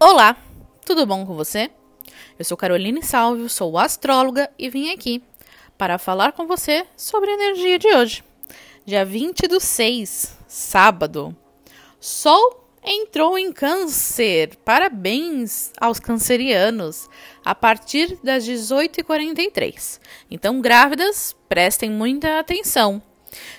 Olá, tudo bom com você? Eu sou Caroline Salvio, sou astróloga e vim aqui para falar com você sobre a energia de hoje. Dia 20 do 6, sábado. Sol entrou em Câncer. Parabéns aos cancerianos. A partir das 18h43. Então, grávidas, prestem muita atenção.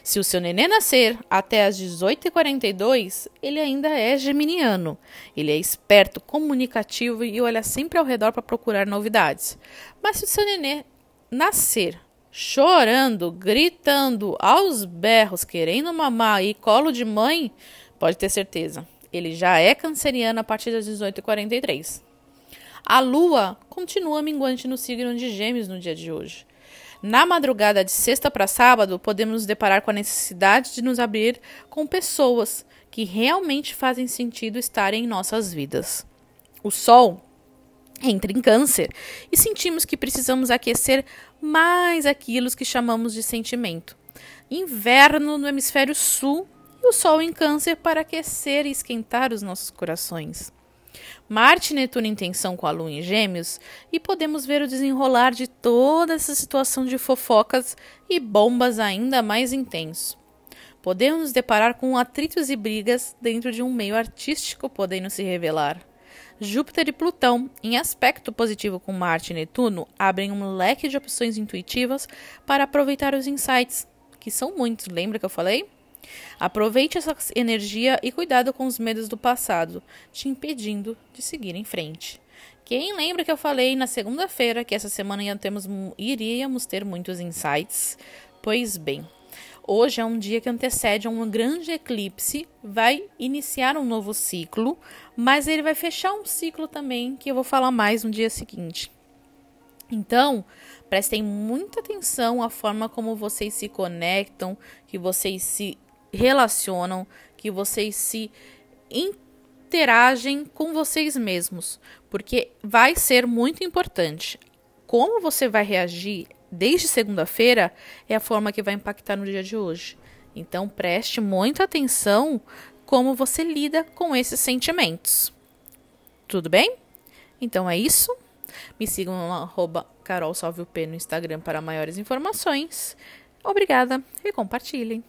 Se o seu nenê nascer até as 18h42, ele ainda é geminiano. Ele é esperto, comunicativo e olha sempre ao redor para procurar novidades. Mas se o seu nenê nascer chorando, gritando, aos berros, querendo mamar e colo de mãe, pode ter certeza, ele já é canceriano a partir das 18h43. A lua continua minguante no signo de Gêmeos no dia de hoje. Na madrugada de sexta para sábado, podemos nos deparar com a necessidade de nos abrir com pessoas que realmente fazem sentido estar em nossas vidas. O Sol entra em Câncer e sentimos que precisamos aquecer mais aquilo que chamamos de sentimento. Inverno no hemisfério sul e o Sol em Câncer para aquecer e esquentar os nossos corações. Marte e Netuno em tensão com a Lua em Gêmeos e podemos ver o desenrolar de toda essa situação de fofocas e bombas ainda mais intenso. Podemos nos deparar com atritos e brigas dentro de um meio artístico podendo se revelar. Júpiter e Plutão, em aspecto positivo com Marte e Netuno, abrem um leque de opções intuitivas para aproveitar os insights, que são muitos, lembra que eu falei? Aproveite essa energia e cuidado com os medos do passado, te impedindo de seguir em frente. Quem lembra que eu falei na segunda-feira que essa semana temos, iríamos ter muitos insights? Pois bem, hoje é um dia que antecede a um grande eclipse, vai iniciar um novo ciclo, mas ele vai fechar um ciclo também que eu vou falar mais no dia seguinte. Então, prestem muita atenção à forma como vocês se conectam, que vocês se relacionam, que vocês se interagem com vocês mesmos, porque vai ser muito importante. Como você vai reagir desde segunda-feira é a forma que vai impactar no dia de hoje. Então preste muita atenção como você lida com esses sentimentos. Tudo bem? Então é isso. Me sigam no arroba Carol no Instagram para maiores informações. Obrigada e compartilhem.